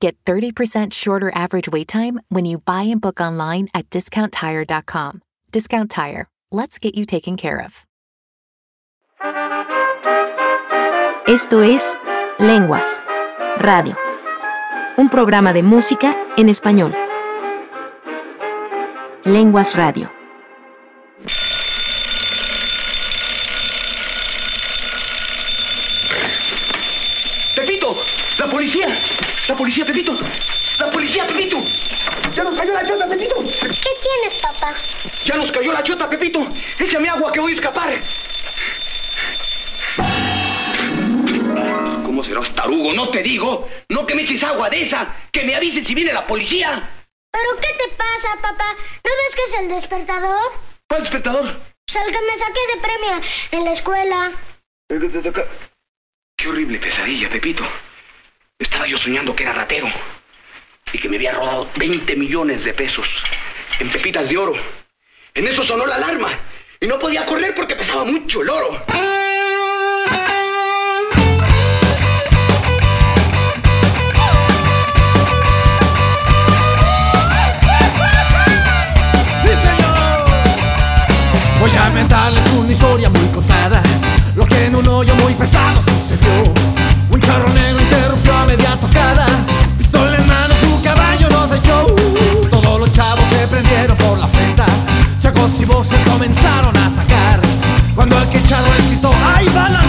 Get 30% shorter average wait time when you buy and book online at discounttire.com. Discount Tire. Let's get you taken care of. Esto es Lenguas, Radio. Un programa de música en español. Lenguas Radio. ¡La policía, Pepito! ¡La policía, Pepito! ¡Ya nos cayó la chota, Pepito! ¿Qué tienes, papá? ¡Ya nos cayó la chota, Pepito! ¡Échame agua que voy a escapar! ¿Cómo serás tarugo? No te digo. No que me eches agua de esa. Que me avises si viene la policía. ¿Pero qué te pasa, papá? ¿No ves que es el despertador? ¿Cuál despertador? Pues el que me saqué de premio en la escuela. Qué horrible pesadilla, Pepito. Estaba yo soñando que era ratero y que me había robado 20 millones de pesos en pepitas de oro. En eso sonó la alarma y no podía correr porque pesaba mucho el oro. Voy a inventarles una historia muy contada Lo que en un hoyo muy pesado sucedió Un charro negro interrumpió a media tocada. Pistola en mano, su caballo nos echó. Todos los chavos se prendieron por la frente Chacos y voces comenzaron a sacar. Cuando aquel charro les gritó ¡Ahí va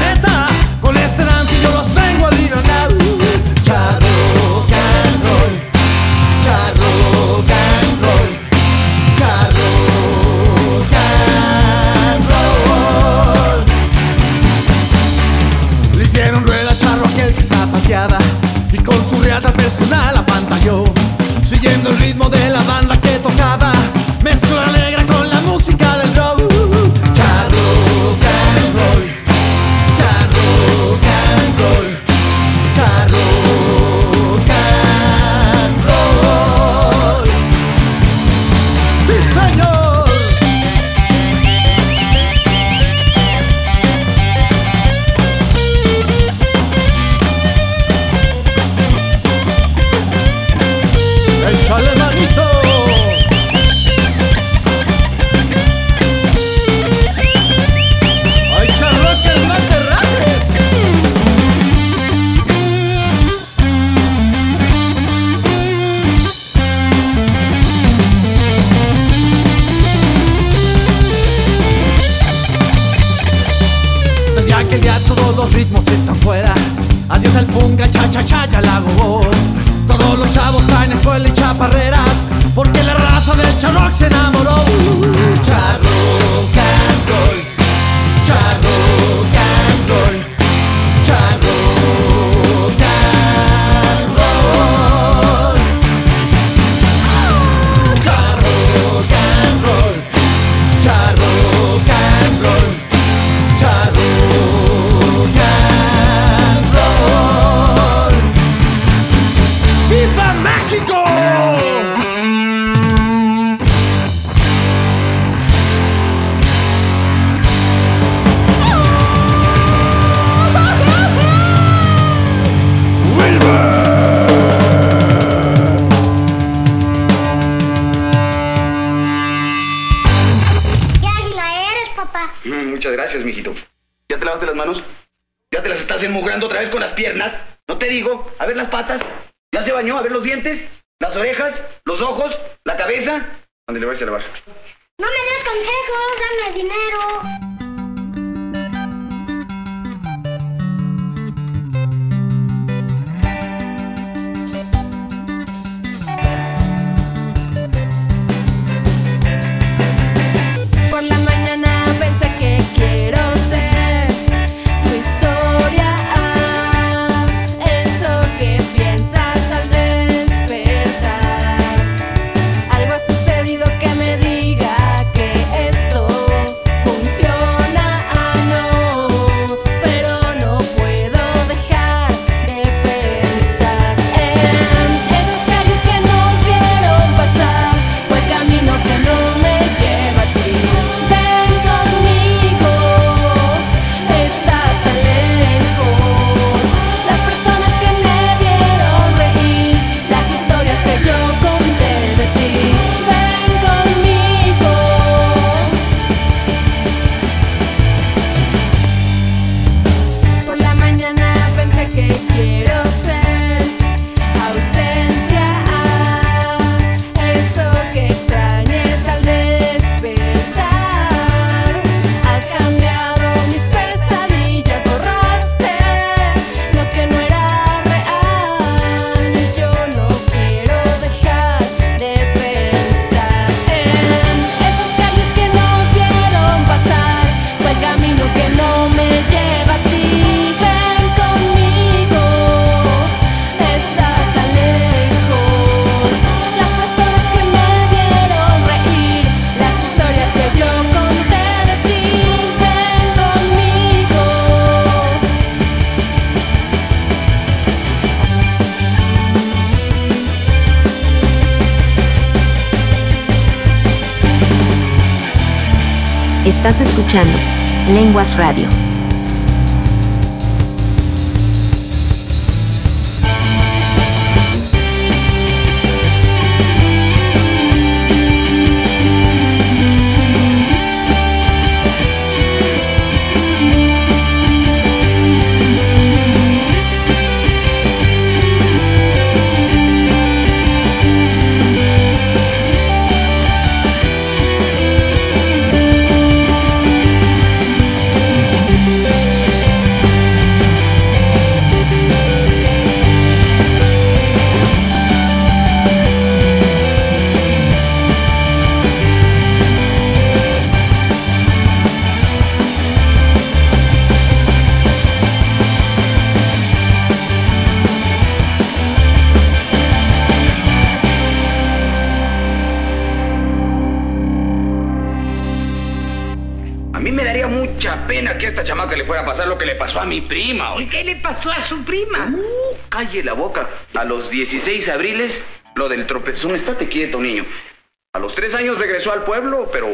Lenguas Radio. Mi prima. ¿Y qué le pasó a su prima? Uh, calle la boca. A los 16 abriles, lo del tropezón. Estate quieto, niño. A los tres años regresó al pueblo, pero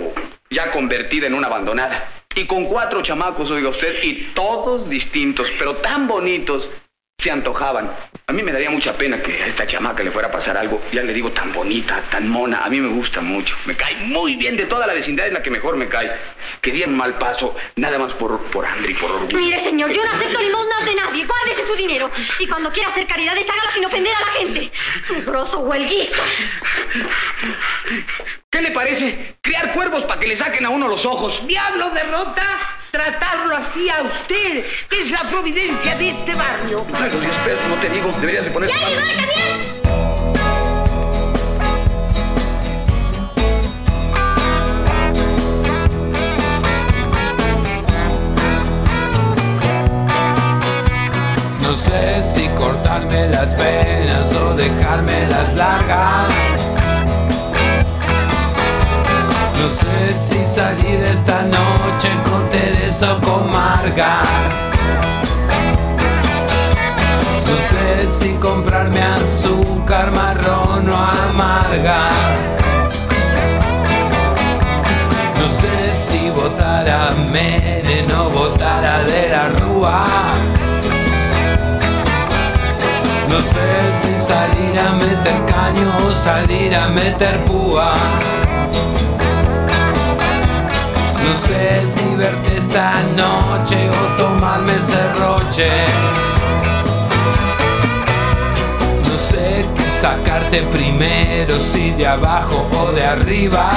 ya convertida en una abandonada. Y con cuatro chamacos, oiga usted, y todos distintos, pero tan bonitos, se antojaban. A mí me daría mucha pena que a esta chamaca le fuera a pasar algo. Ya le digo, tan bonita, tan mona. A mí me gusta mucho. Me cae muy bien de toda la vecindad, es la que mejor me cae. Que di un mal paso, nada más por, por hambre y por orgullo. Mire, señor, yo no acepto limosnas de nadie. Guárdese su dinero. Y cuando quiera hacer caridades, hágalo sin ofender a la gente. Grosso huelguista. ¿Qué le parece? Criar cuervos para que le saquen a uno los ojos. Diablo derrota tratarlo así a usted, que es la providencia de este barrio. Ay, los 10 pesos, no te digo, deberías de poner... ¡Ya llegó el camión! No sé si cortarme las venas o dejarme las largas. No sé si salir esta noche con Teresa o con Marga. No sé si comprarme azúcar marrón o amarga. No sé si votar a Menem o votar a De la Rúa. No sé si salir a meter caño o salir a meter púa. No sé si verte esta noche o tomarme serroche. No sé qué sacarte primero, si de abajo o de arriba.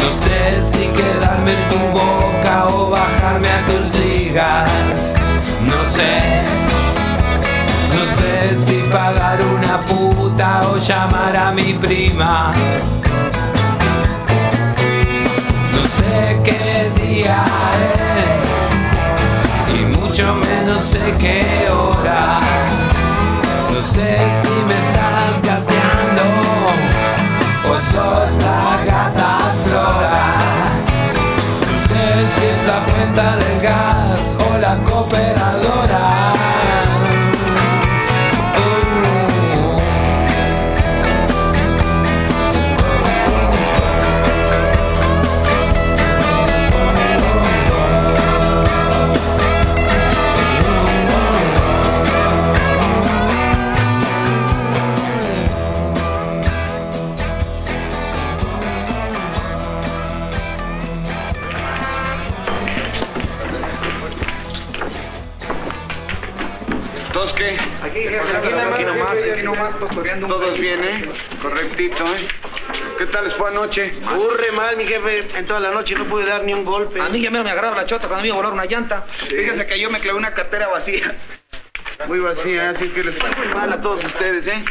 No sé si quedarme en tu boca o bajarme a tus ligas. No sé, no sé si pagar una puta o llamar a mi prima. No sé qué día es y mucho menos sé qué hora. No sé si me estás gateando o sos la gata flora. No sé si es la cuenta del gas o la cooperadora. Aquí, aquí nomás, aquí nomás, aquí nomás, pastoreando. Todos bien, ¿eh? Correctito, ¿eh? ¿Qué tal les fue anoche? Ocurre mal, mi jefe. En toda la noche no pude dar ni un golpe. A mí ya me agarraba la chota cuando me iba a volar una llanta. Fíjense que yo me clavé una cartera vacía. Muy vacía, así que les fue muy mal a todos ustedes, ¿eh?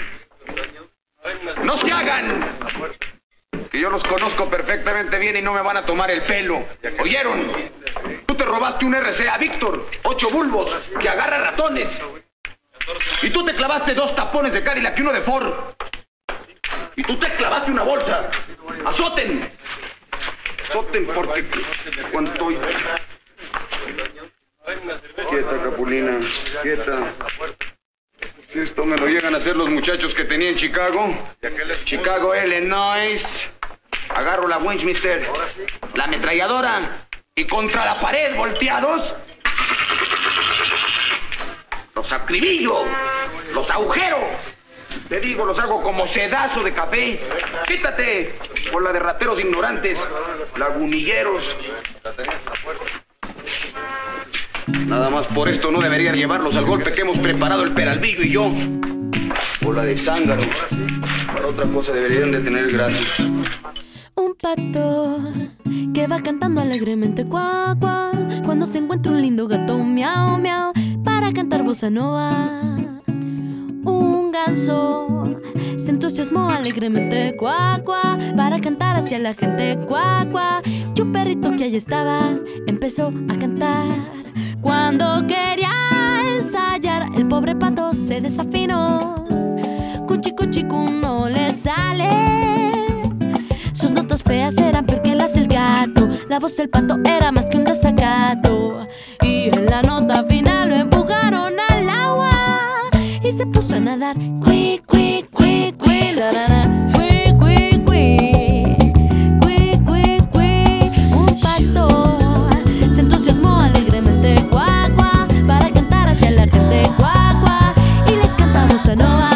¡No se hagan! Que yo los conozco perfectamente bien y no me van a tomar el pelo. ¿Oyeron? Tú te robaste un RCA Víctor, ocho bulbos, que agarra ratones. Y tú te clavaste dos tapones de Cadillac y uno de Ford. Y tú te clavaste una bolsa. ¡Azoten! ¡Azoten porque... ¿Cuánto? Quieta, Capulina, quieta. Si esto me lo llegan a hacer los muchachos que tenía en Chicago, Chicago, Illinois, Agarro la Winchester, la ametralladora y contra la pared volteados. Los acribillo, los agujero. Te digo, los hago como sedazo de café. Quítate por de rateros ignorantes, lagunilleros. Nada más por esto no deberían llevarlos al golpe que hemos preparado el Peralvillo y yo. O la de zángaro. Para otra cosa deberían de tener gracia. Un pato que va cantando alegremente cuá, cuá, cuando se encuentra un lindo gato miau, miau, cantar bossa nova. Un ganso se entusiasmó alegremente cuá, para cantar hacia la gente cuá. Y un perrito que allí estaba empezó a cantar. Cuando quería ensayar, el pobre pato se desafinó. Cuchi, cuchi, cu, no le sale. Sus notas feas eran peor que las del gato. La voz del pato era más que un desacato. Y en la nota final lo. Y se puso a nadar. Cui, cui, cui, cui, la, la, la. Cui, cui, cui. Cui, cui. Un pato se entusiasmó alegremente. Cuá. Para cantar hacia la gente. Cuá. Y les cantamos a Nova.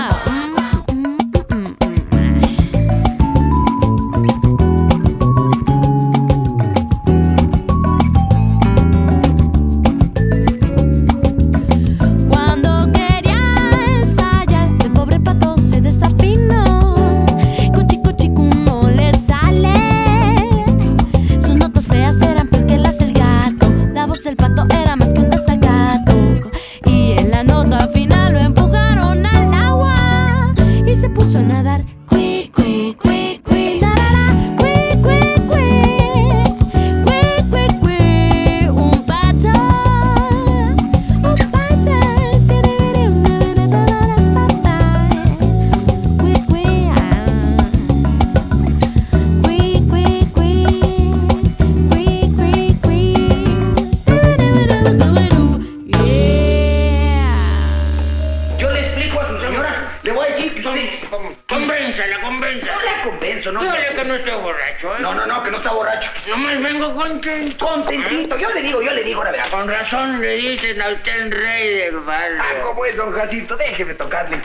A usted el rey del barrio. Ah, ¿cómo es, don Jacinto? Déjeme tocarle.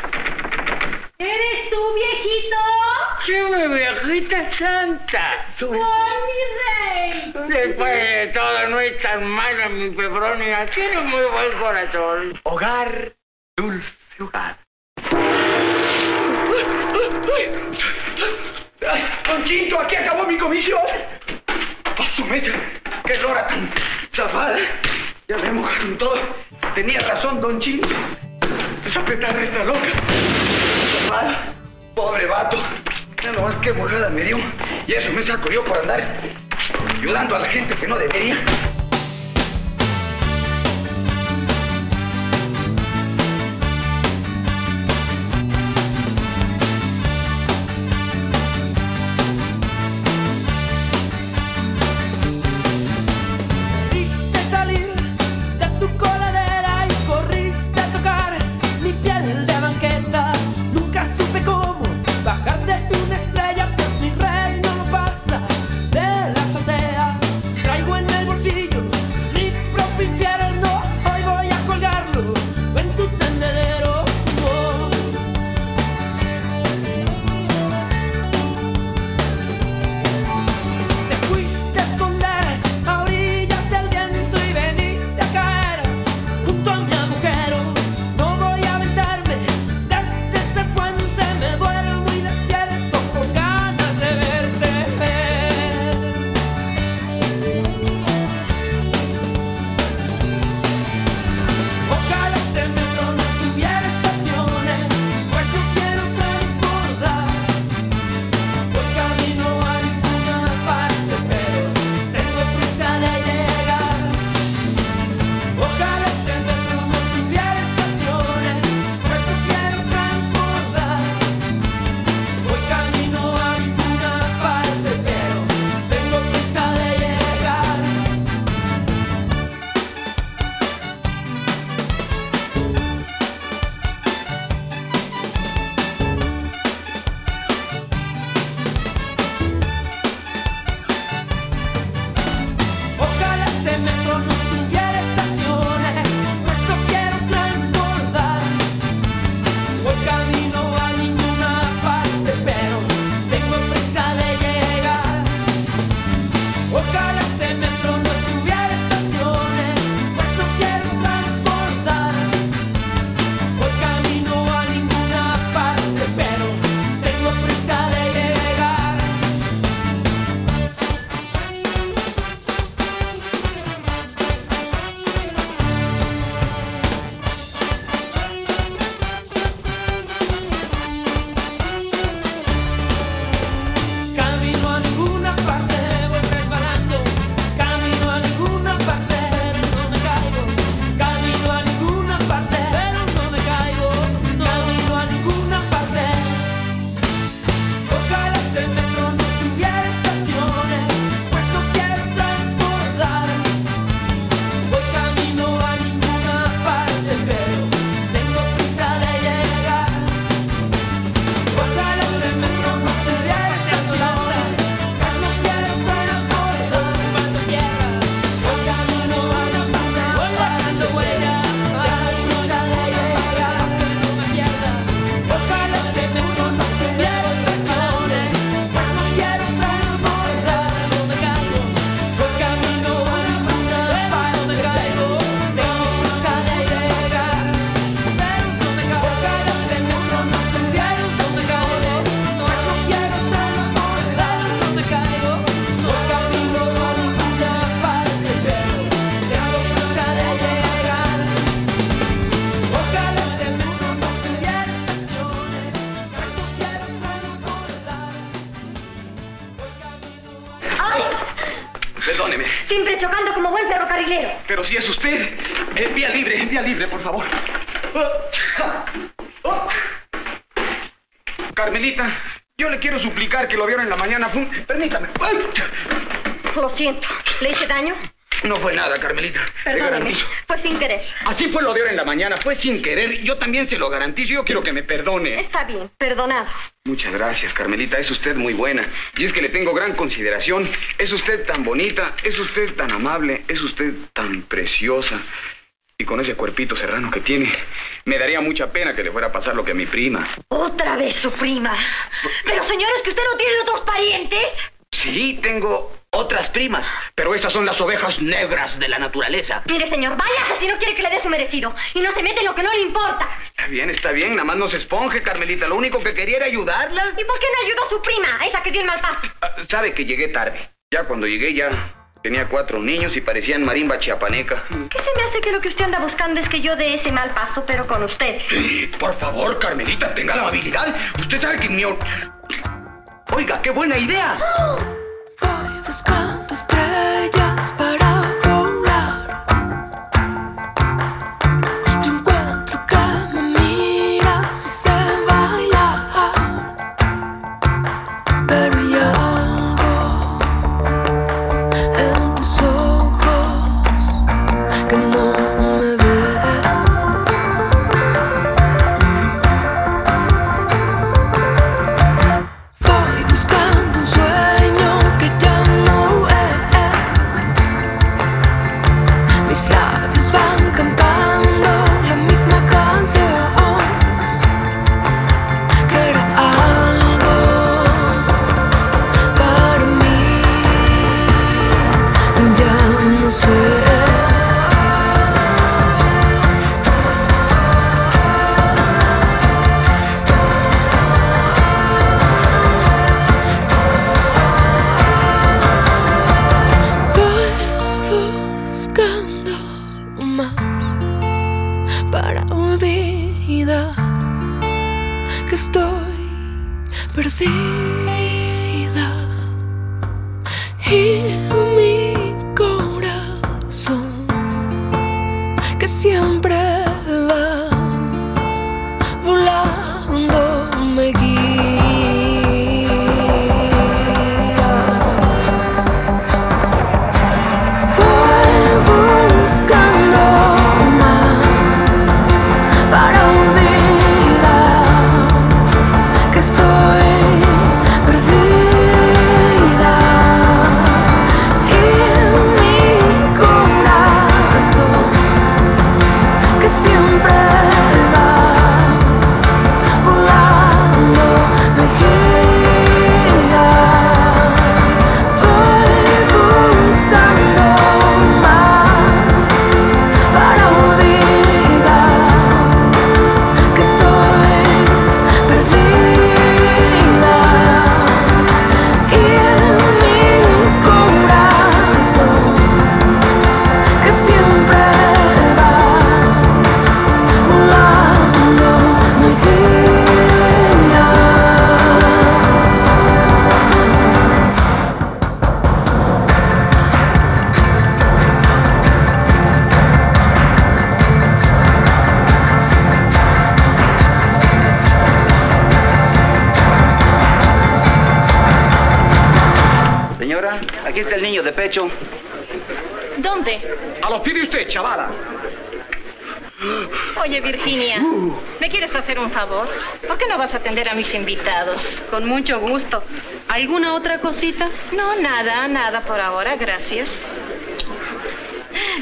¿Eres tú, viejito? Sí, mi viejita santa. ¡Oh, mi rey! Después de todo, no es tan mala mi pebronia. Tiene muy buen corazón. Hogar, eso me yo por andar ayudando a la gente que no debería. Pero si es usted, eh, vía libre, vía libre, por favor. Oh. Carmelita, yo le quiero suplicar que lo dieron en la mañana. Permítame. Lo siento. ¿Le hice daño? No fue nada, Carmelita. Garantizo. Fue sin querer. Así fue lo de ahora en la mañana, fue sin querer. Yo también se lo garantizo. Yo quiero que me perdone. Está bien. Perdonado. Muchas gracias, Carmelita. Es usted muy buena. Y es que le tengo gran consideración. Es usted tan bonita, es usted tan amable, es usted tan preciosa. Y con ese cuerpito serrano que tiene, me daría mucha pena que le fuera a pasar lo que a mi prima. Otra vez su prima. Pero señores, que usted no tiene otros parientes. Sí, tengo otras primas, pero esas son las ovejas negras de la naturaleza. Mire, señor, váyase si no quiere que le dé su merecido. Y no se mete en lo que no le importa. Está bien, está bien. Nada más no se esponje, Carmelita. Lo único que quería era ayudarla. ¿Y por qué no ayudó a su prima, esa que dio el mal paso? Ah, Sabe que llegué tarde. Ya cuando llegué ya tenía cuatro niños y parecían marimba chiapaneca. ¿Qué se me hace que lo que usted anda buscando es que yo dé ese mal paso, pero con usted? Por favor, Carmelita, tenga la amabilidad. Usted sabe que mi... Oiga, qué buena idea. Voy buscando estrellas para pecho. ¿Dónde? A los pies de usted, chavala. Oye, Virginia, ¿me quieres hacer un favor? ¿Por qué no vas a atender a mis invitados? Con mucho gusto. ¿Alguna otra cosita? No, nada, nada por ahora, gracias.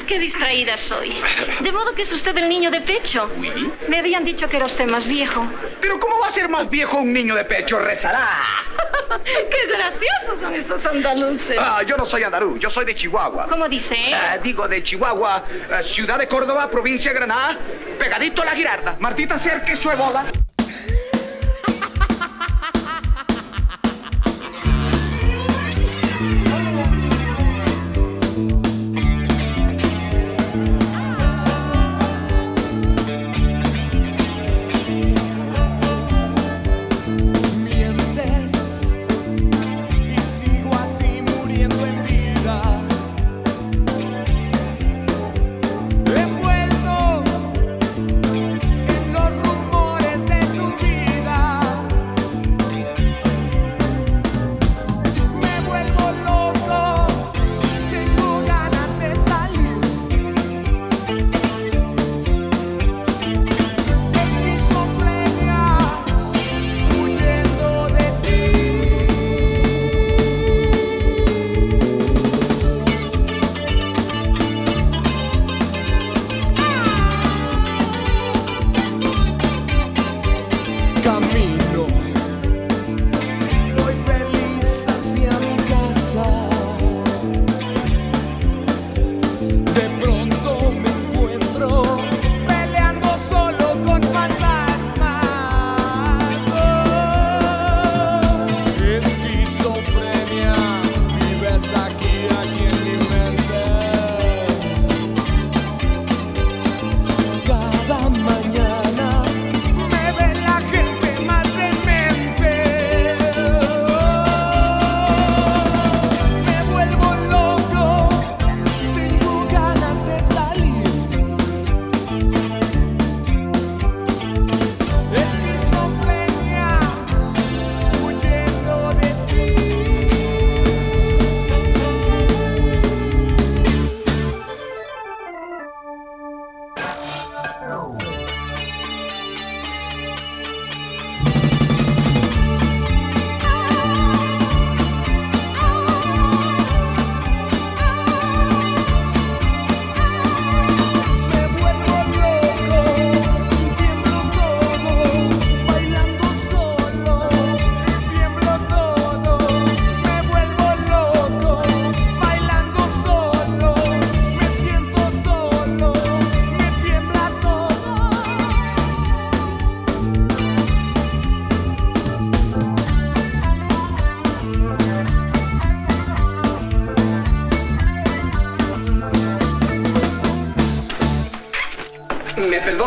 Qué distraída soy. De modo que es usted el niño de pecho. Me habían dicho que era usted más viejo. Pero ¿cómo va a ser más viejo un niño de pecho? Rezará. ¡Qué graciosos son estos andaluces! Ah, yo no soy andaluz, yo soy de Chihuahua. ¿Cómo dice? Ah, digo de Chihuahua, eh, ciudad de Córdoba, provincia de Granada, pegadito a la Girarda. Martita Cerque, su bola.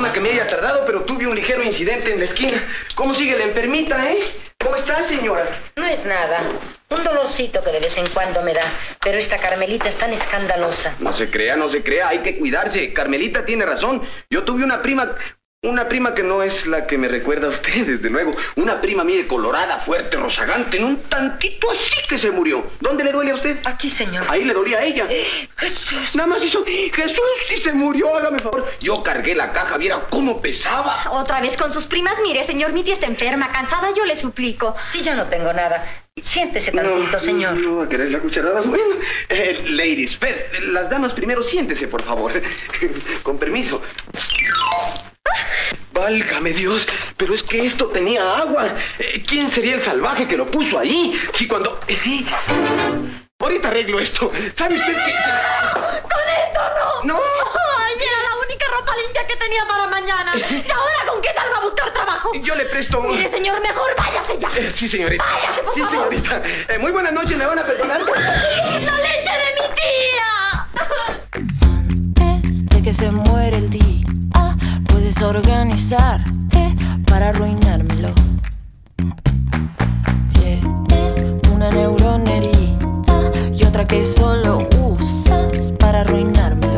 Perdona que me haya tardado, pero tuve un ligero incidente en la esquina. ¿Cómo sigue la enfermita, eh? ¿Cómo está, señora? No es nada. Un dolorcito que de vez en cuando me da. Pero esta Carmelita es tan escandalosa. No se crea, no se crea, hay que cuidarse. Carmelita tiene razón. Yo tuve una prima, una prima que no es la que me recuerda a usted, desde luego. Una prima, mire, colorada, fuerte, rozagante, en un tantito así que se murió. ¿Dónde le duele a usted? Aquí, señor. Ahí le dolía a ella. Jesús. Nada más hizo, Jesús, y se murió, hágame favor. Yo cargué la caja, viera cómo pesaba. Otra vez con sus primas, mire, señor, mi tía está enferma, cansada, yo le suplico. Sí, yo no tengo nada. Siéntese tantito, señor. No va a querer la cucharada. Bueno, eh, ladies first. Las damas primero, siéntese, por favor. Con permiso. Válgame Dios, pero es que esto tenía agua. Eh, ¿Quién sería el salvaje que lo puso ahí? Si cuando... Ahorita arreglo esto. ¿Sabe usted qué? ¡Con esto no! ¡No! ¡Ay, era la única ropa limpia que tenía para mañana! ¿Y ahora con qué salgo a buscar trabajo? Yo le presto... Mire, señor, mejor váyase ya. Eh, sí, señorita. Váyase, por sí, favor. señorita. Eh, muy buenas noches, ¿me van a perdonar? ¡La leche de mi tía! Desde que se muere el día, puedes organizarte para arruinármelo. Tienes una neurona herida y otra que solo usas para arruinármelo.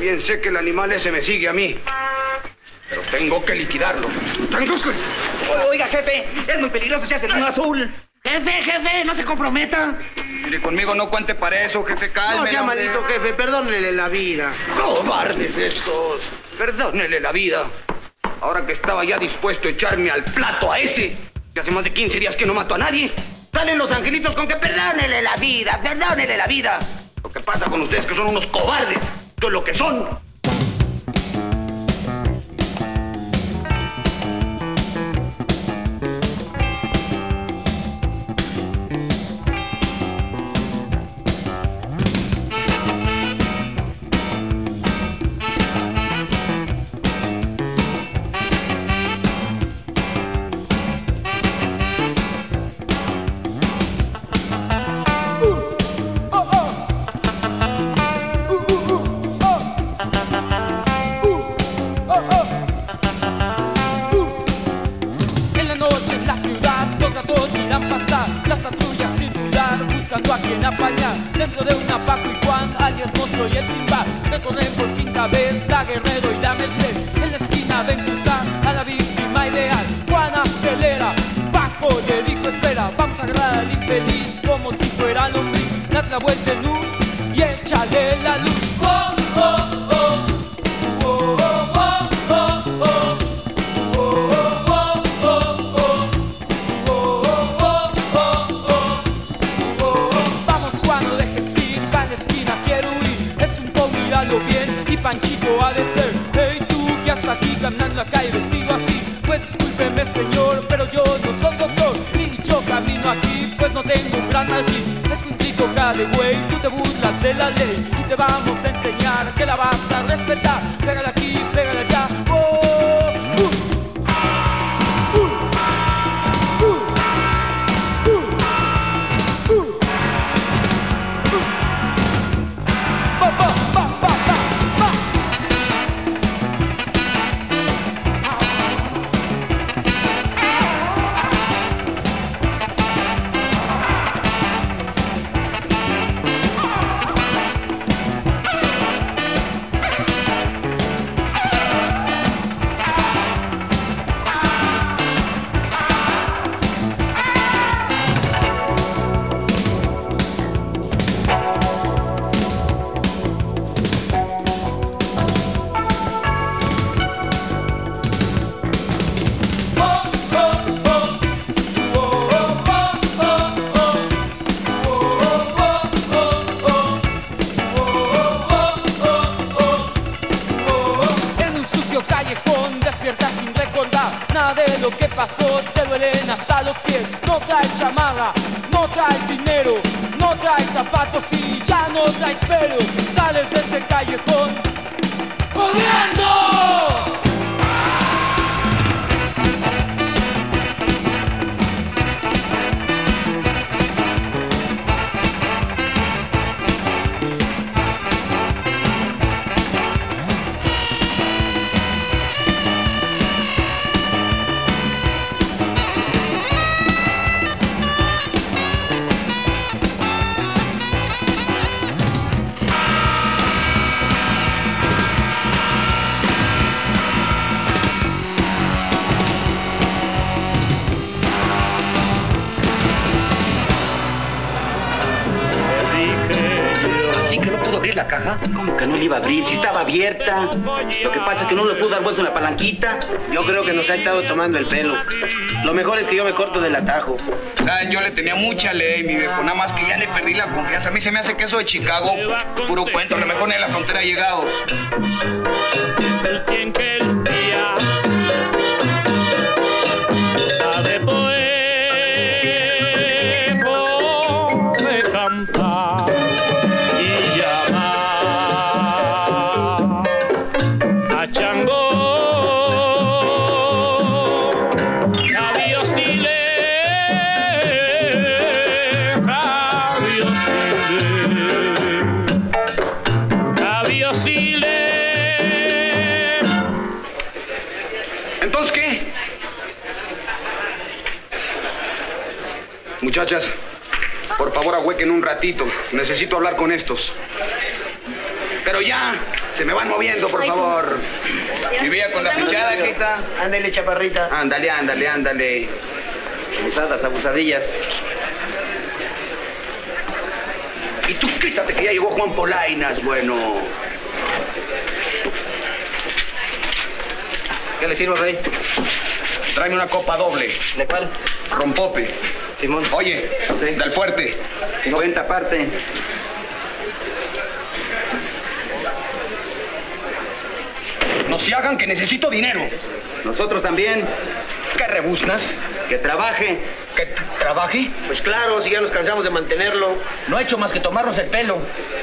Bien sé que el animal ese me sigue a mí. Pero tengo que liquidarlo. Tengo que... Oiga, jefe, es muy peligroso echarse el azul. Jefe, jefe, no se comprometa. Mire, conmigo no cuente para eso, jefe. Calme. No sea maldito jefe, perdónele la vida. Cobardes estos. Perdónele la vida. Ahora que estaba ya dispuesto a echarme al plato a ese, que hace más de 15 días que no mato a nadie, salen los angelitos con que perdónele la vida, perdónele la vida. Lo que pasa con ustedes es que son unos cobardes. Es lo que son. Tú, ¿qué haces aquí caminando la calle vestido así? Pues discúlpeme señor, pero yo no soy doctor Y yo camino aquí, pues no tengo un gran nariz Es que un trico güey, tú te burlas de la ley Y te vamos a enseñar que la vas a respetar abrir? Si estaba abierta. Lo que pasa es que no le pudo dar vuelta una palanquita. Yo creo que nos ha estado tomando el pelo. Lo mejor es que yo me corto del atajo. ¿Saben? Yo le tenía mucha ley, mi viejo. Nada más que ya le perdí la confianza. A mí se me hace que eso de Chicago, puro cuento. A lo mejor ni a la frontera ha llegado. Ahuequen un ratito. Necesito hablar con estos. Pero ya, se me van moviendo, por favor. Vivía con la fichada, ¿qué está? Ándale, chaparrita. Ándale, ándale, ándale. Abusadas, abusadillas. Y tú quítate que ya llegó Juan Polainas, bueno. ¿Qué le sirvo, Rey? Tráeme una copa doble. ¿De cuál? Rompope. Simón. Oye, del fuerte. 50 parte. No se hagan que necesito dinero. Nosotros también. ¿Qué rebuznas? Que trabaje. ¿Que trabaje? Pues claro, si ya nos cansamos de mantenerlo. No ha hecho más que tomarnos el pelo.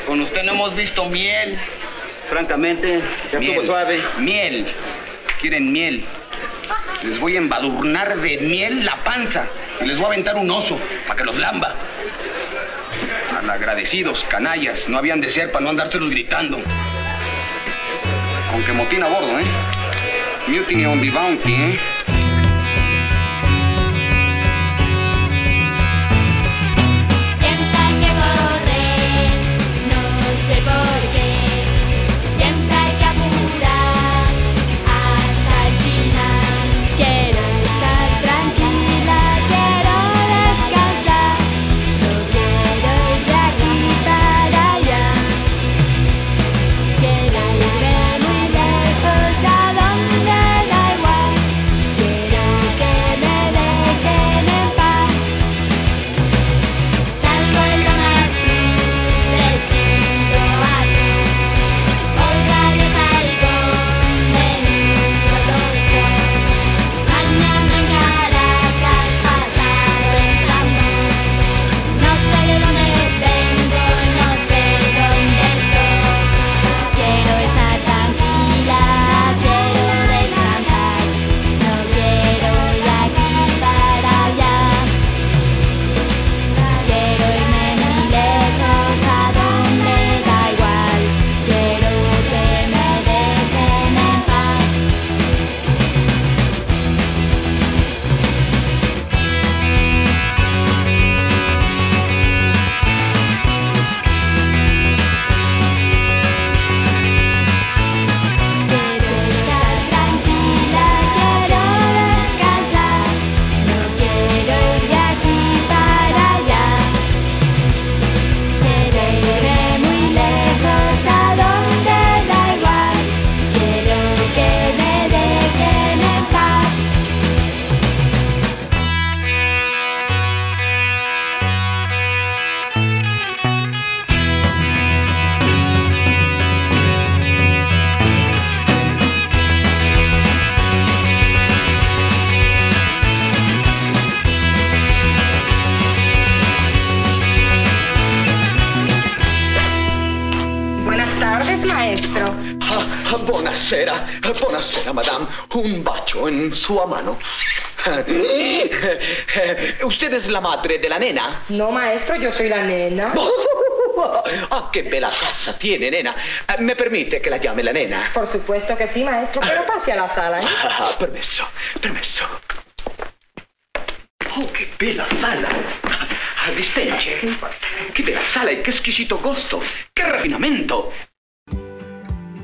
Con usted no hemos visto miel. Francamente, ya Miel. estuvo suave. Miel. Quieren miel. Les voy a embadurnar de miel la panza. Y les voy a aventar un oso para que los lamba. Malagradecidos, canallas. No habían de ser para no andárselos gritando. Con que motín a bordo, ¿eh? Mutiny on the bounty, ¿eh? Su mano. ¿Usted es la madre de la nena? No, maestro, yo soy la nena. Ah, qué bella casa tiene, nena. ¿Me permite que la llame la nena? Por supuesto que sí, maestro, pero pase a la sala. ¿eh? Ah, permesso, permesso. Oh, che bella sala! Ah, Dispense. Che bella sala e che squisito gusto! Che raffinamento!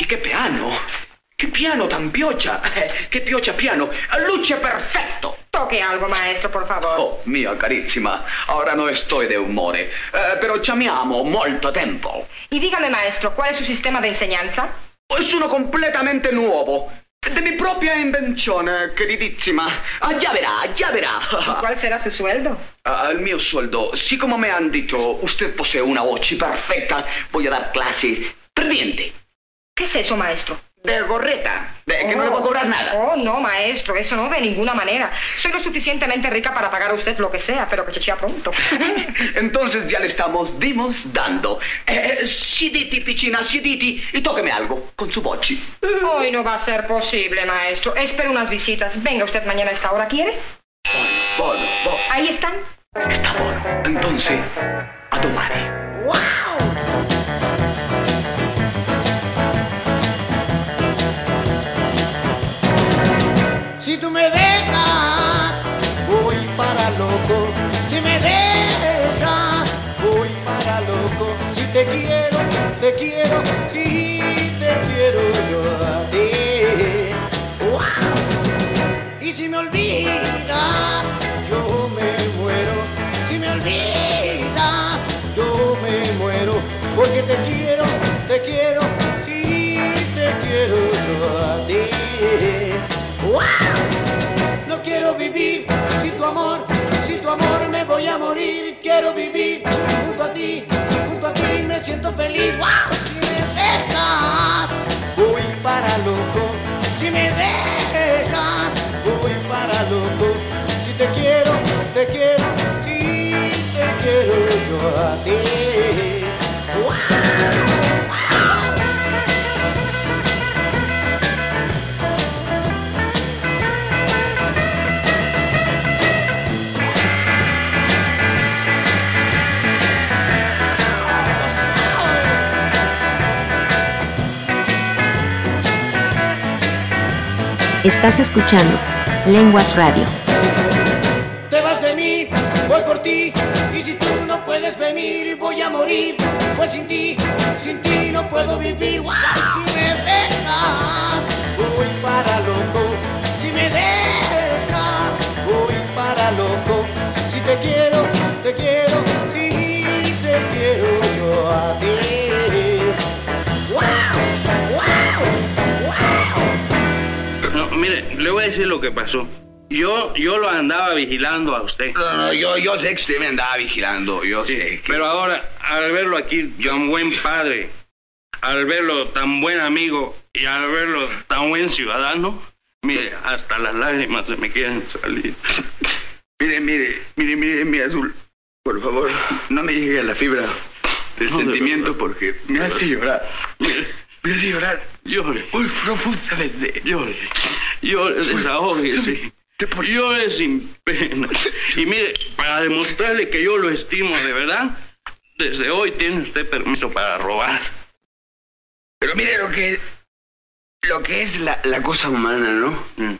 ¿Y qué piano? ¿Qué piano tan piocha? ¿Qué piocha piano? ¡Luce perfecto! Toque algo, maestro, por favor. Oh, mia carissima, ora non sto de umore, eh, però ci amiamo molto tempo. Y dígame, maestro, ¿cuál es su sistema de enseñanza? Es uno completamente nuovo. De mi propia invenzione, queridissima. Ah, ya verá, ya verá. ¿Cuál será su sueldo? Ah, el mio sueldo, sí como me han dicho, usted posee una voce perfecta, voy a dar clases per diente. ¿Qué es eso, maestro? De gorreta, de que no le puedo cobrar nada. Oh, no, maestro, eso no de ninguna manera. Soy lo suficientemente rica para pagar a usted lo que sea, pero que chechea pronto. Entonces ya le estamos, dimos, dando. Eh, siditi, piccina, siditi, y tóqueme algo con su voce. Hoy no va a ser posible, maestro. Espero unas visitas. Venga usted mañana a esta hora, ¿quiere? Buono, buono. Ahí están. Está buono. Entonces, a domani. Tú me dejas, voy para loco. Si me dejas, voy para loco. Si te quiero, junto a ti me siento feliz. ¡Wow! Si me dejas, voy para loco. Si me dejas, voy para loco. Si te quiero, te quiero, si te quiero yo a ti. Estás escuchando Lenguas Radio. Te vas de mí, voy por ti, y si tú no puedes venir, voy a morir. Pues sin ti, sin ti no puedo vivir. ¡Wow! Si me dejas, voy para loco. Si me dejas, voy para loco. Si te quiero, te quiero, si te quiero yo a ti. Mire, le voy a decir lo que pasó. Yo, yo lo andaba vigilando a usted. No, no, yo, yo sé que usted me andaba vigilando, yo sé. que- Pero ahora, al verlo aquí tan buen padre, al verlo tan buen amigo y al verlo tan buen ciudadano, mire, hasta las lágrimas se me quieren salir. Mire, mire, mire, mire, mi azul. Por favor, no me llegue a la fibra del No, sentimiento porque me hace llorar. Hace llorar. Llore. Muy profundamente. Llore. Llore, desahógese. Llore sin pena. Y mire, para demostrarle que yo lo estimo de verdad, desde hoy tiene usted permiso para robar. Pero mire lo que lo que es la, la cosa humana, ¿no? Mm.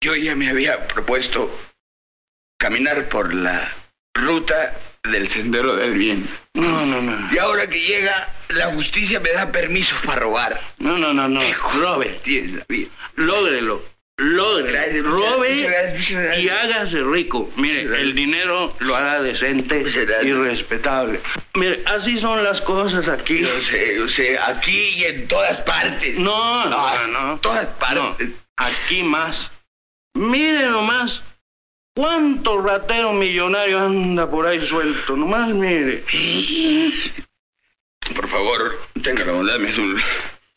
Yo ya me había propuesto caminar por la ruta del sendero del bien. No, no, no. Y ahora que llega, la justicia me da permiso para robar. No, no, no, no. Robe, tienes la vida. Lógrelo. Lógrelo. Gracias, Robe gracias, gracias. y hágase rico. Mire, el dinero lo hará decente y respetable. Mire, así son las cosas aquí. Yo sé, yo sé, aquí y en todas partes. No, no, Ah, no. Todas partes. Aquí más. Mire nomás. ¿Cuánto ratero millonario anda por ahí suelto? Nomás mire. Por favor, tenga la bondad, me un...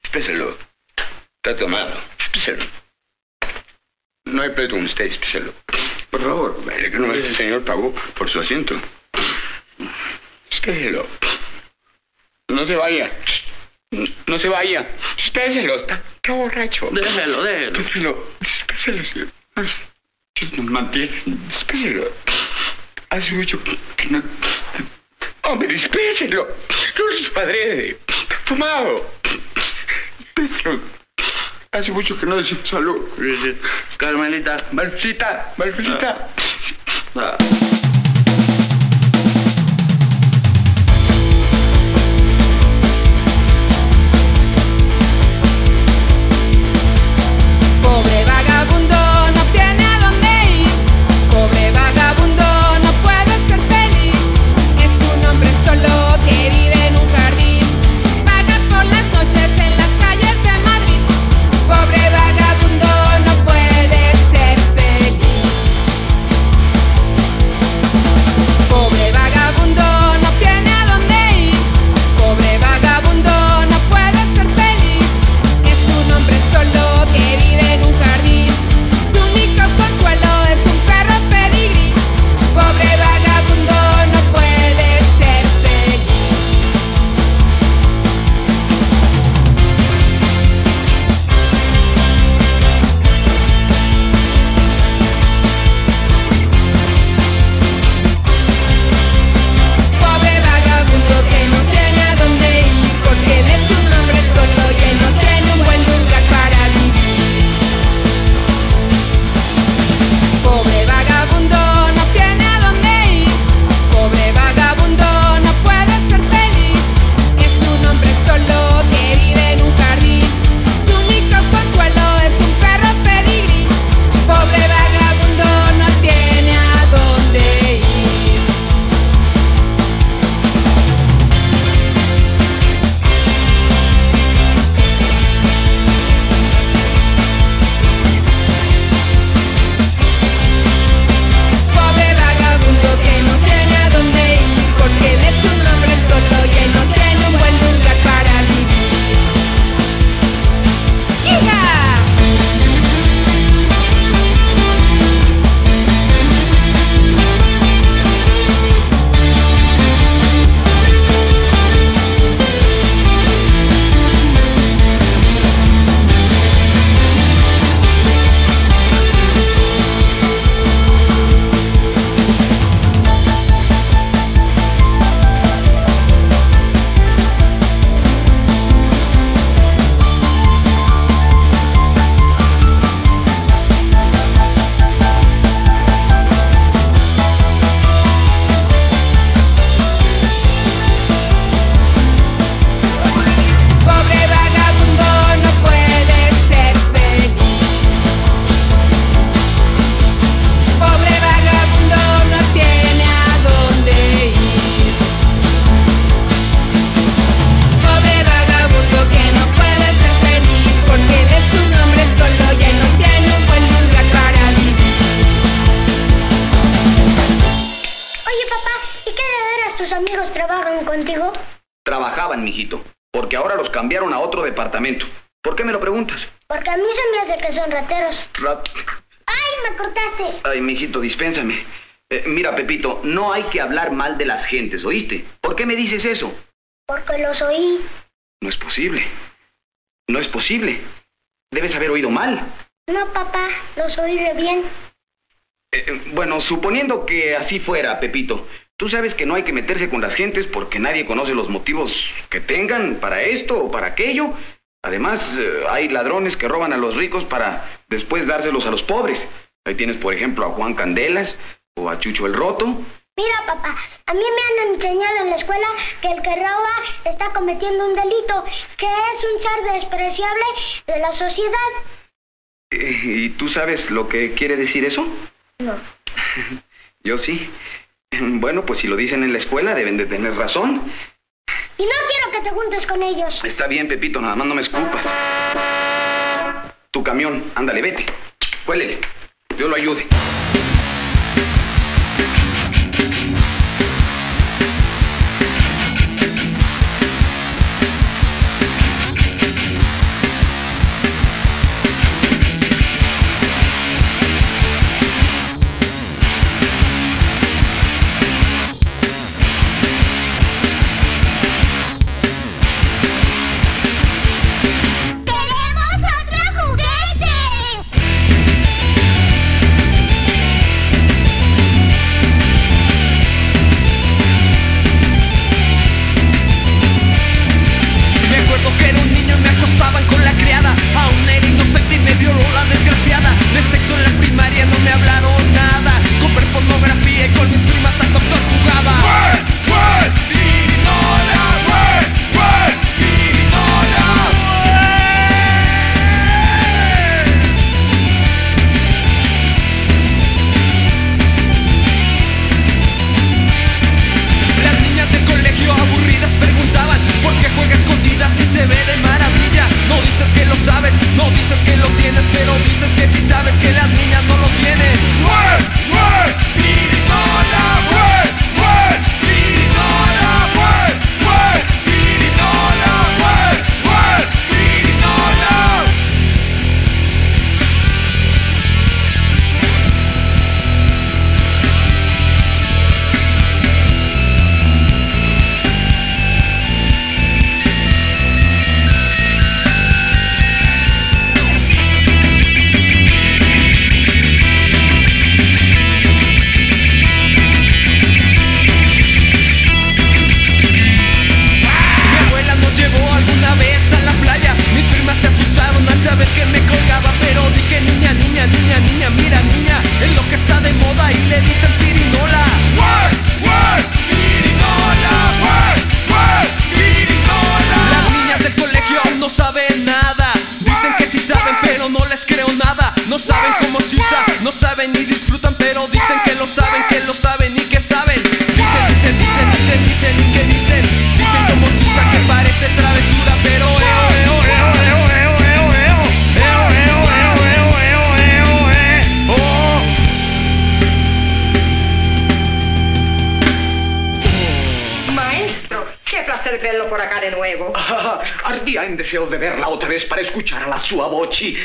Espéselo. Está tomado. Espéselo. No hay pleito con usted, espéselo. Por favor, vale, que no el señor pagó por su asiento. Espéselo. No se vaya. No se vaya. Espéselo, está, está borracho. Déjelo, déjelo. Espéselo. Espéselo, señor. Espéselo. Hace mucho que no... Hombre, espéselo. No es padre. Fumado. Espéselo. Hace mucho que no decimos salud. Carmelita. Marcita, Marcita. Ah. Pobre ¿oíste? ¿Por qué me dices eso? Porque los oí. No es posible. No es posible. Debes haber oído mal. No, papá, los oí re bien. Eh, eh, bueno, suponiendo que así fuera, Pepito, tú sabes que no hay que meterse con las gentes porque nadie conoce los motivos que tengan para esto o para aquello. Además, eh, hay ladrones que roban a los ricos para después dárselos a los pobres. Ahí tienes, por ejemplo, a Juan Candelas o a Chucho el Roto. Mira, papá, a mí me han enseñado en la escuela que el que roba está cometiendo un delito, que es un ser despreciable de la sociedad. Eh, ¿Y tú sabes lo que quiere decir eso? No. Yo sí. Bueno, pues si lo dicen en la escuela deben de tener razón. Y no quiero que te juntes con ellos. Está bien, Pepito, nada más no me esculpas. Tu camión, ándale, vete. Cuélele. Yo lo ayude.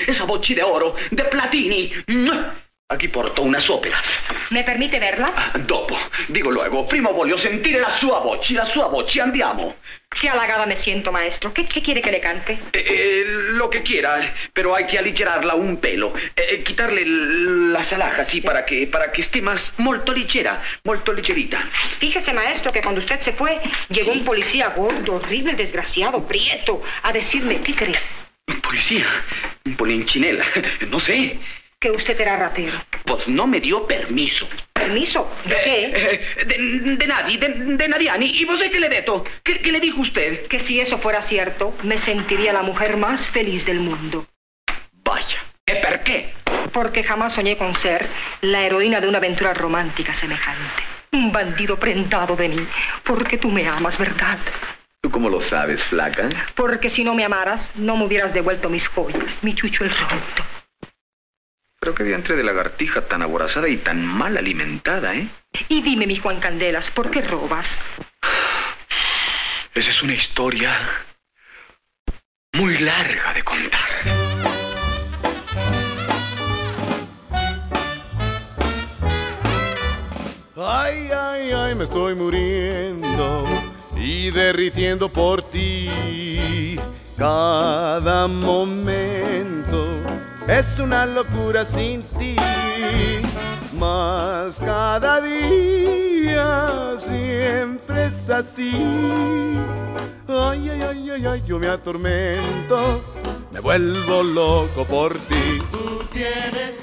Esa voci de oro, de platini. Aquí porto unas óperas. ¿Me permite verlas? Dopo, digo luego, prima voglio sentire la sua voce, la sua voce, andiamo. Qué halagada me siento, maestro. ¿Qué, qué quiere que le cante? Eh, eh, lo que quiera, pero hay que aligerarla un pelo. Eh, quitarle las alhajas, sí, para que, para que esté más molto ligera, molto ligerita. Fíjese, maestro, que cuando usted se fue, llegó un policía gordo, horrible, desgraciado, prieto, a decirme, ¿qué cree? Un policía, un polinchinela, no sé. Que usted era ratero. Pues no me dio permiso. ¿Permiso? ¿De qué? Eh, de, de nadie, de, de Nadiani. ¿Y vos qué le detto? ¿Qué, ¿Qué le dijo usted? Que si eso fuera cierto, me sentiría la mujer más feliz del mundo. Vaya. ¿E per qué? Porque jamás soñé con ser la heroína de una aventura romántica semejante. Un bandido prendado de mí. Porque tú me amas, ¿verdad? ¿Tú cómo lo sabes, flaca? Porque si no me amaras, no me hubieras devuelto mis joyas, mi chucho el redondo. Pero qué diantre de lagartija tan aborazada y tan mal alimentada, ¿eh? Y dime, mi Juan Candelas, ¿por qué robas? Esa es una historia muy larga de contar. Ay, ay, ay, me estoy muriendo y derritiendo por ti. Cada momento es una locura sin ti, mas cada día siempre es así. Ay, ay, ay, ay, ay, yo me atormento, me vuelvo loco por ti. Tú tienes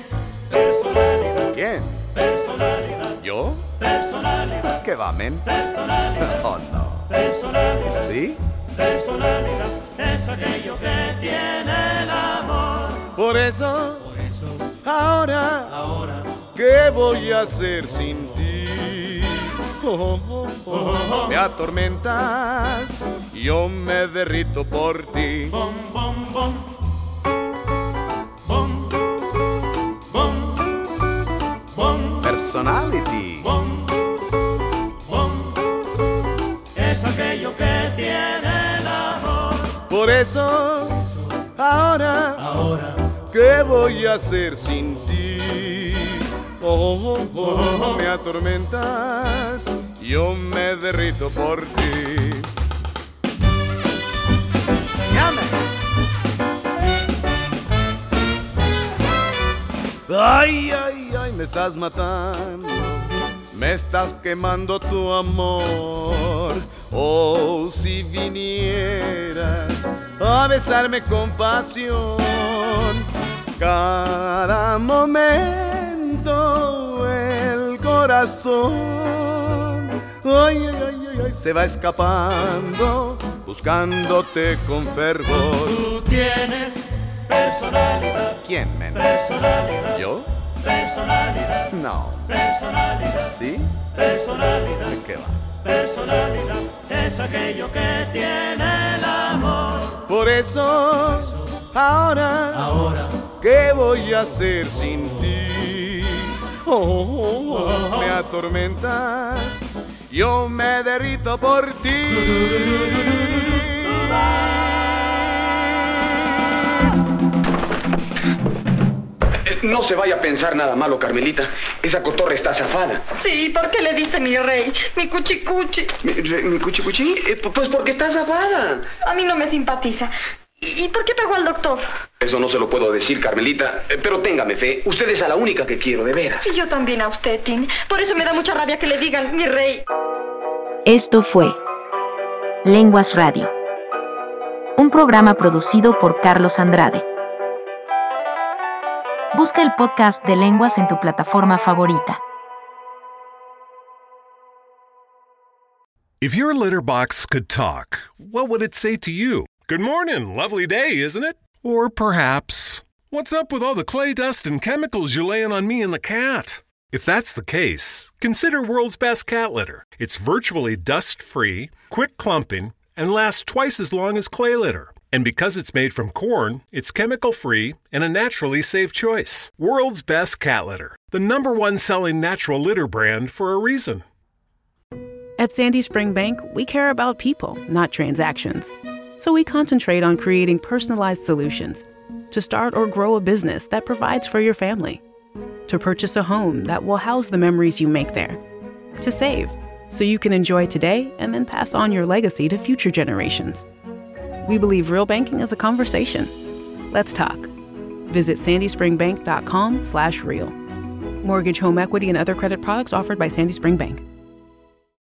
personalidad, ¿Quién? personalidad, ¿Yo? personalidad, ¿Qué va, men? personalidad, Oh, no. Personalidad, ¿Sí? personalidad, es aquello que tiene el amor. Por eso, Por eso, ahora, ahora, ¿qué voy a hacer sin ti? Oh, oh, oh, Me atormentas, yo me derrito por ti. bom, bom, bom, bom, Personality. bom, bom, Por eso, ahora, Ahora, ¿qué voy a hacer sin ti? Oh, oh, oh, me atormentas, yo me derrito por ti. Ay, ay, ay, me estás matando, me estás quemando tu amor. Oh, si vinieras a besarme con pasión, cada momento el corazón. Ay, ay, ay, ay, ay, se va escapando, buscándote con fervor. tú tienes personalidad, ¿Quién, men? personalidad, ¿Yo? personalidad, No. personalidad, ¿Sí? personalidad. ¿De qué va? Personalidad es aquello que tiene el amor. Por eso, ahora, Ahora, ¿qué voy a hacer sin ti? Oh, oh, oh, me atormentas, yo me derrito por ti. No se vaya a pensar nada malo, Carmelita. Esa cotorra está zafada. Sí, ¿por qué le diste mi rey? Mi cuchicuchi. ¿Mi, re- mi cuchi cuchi? Eh, pu- pues porque está zafada. A mí no me simpatiza. ¿Y y por qué pegó al doctor? Eso no se lo puedo decir, Carmelita. Eh, Pero téngame fe, usted es a la única que quiero, de veras. Y yo también a usted, Tim. Por eso me da mucha rabia que le digan mi rey. Esto fue Lenguas Radio. Un programa producido por Carlos Andrade. Busca el podcast de Lenguas en tu plataforma favorita. If your litter box could talk, what would it say to you? Good morning, lovely day, isn't it? Or perhaps, what's up with all the clay dust and chemicals you're laying on me and the cat? If that's the case, consider World's Best Cat Litter. It's virtually dust free, quick clumping, and lasts twice as long as clay litter. And because it's made from corn, it's chemical free and a naturally safe choice. World's Best Cat Litter, the number one selling natural litter brand for a reason. At Sandy Spring Bank, we care about people, not transactions. So we concentrate on creating personalized solutions to start or grow a business that provides for your family, to purchase a home that will house the memories you make there, to save so you can enjoy today and then pass on your legacy to future generations. We believe real banking is a conversation. Let's talk. Visit sandyspringbank.com slash real. Mortgage, home equity, and other credit products offered by Sandy Spring Bank.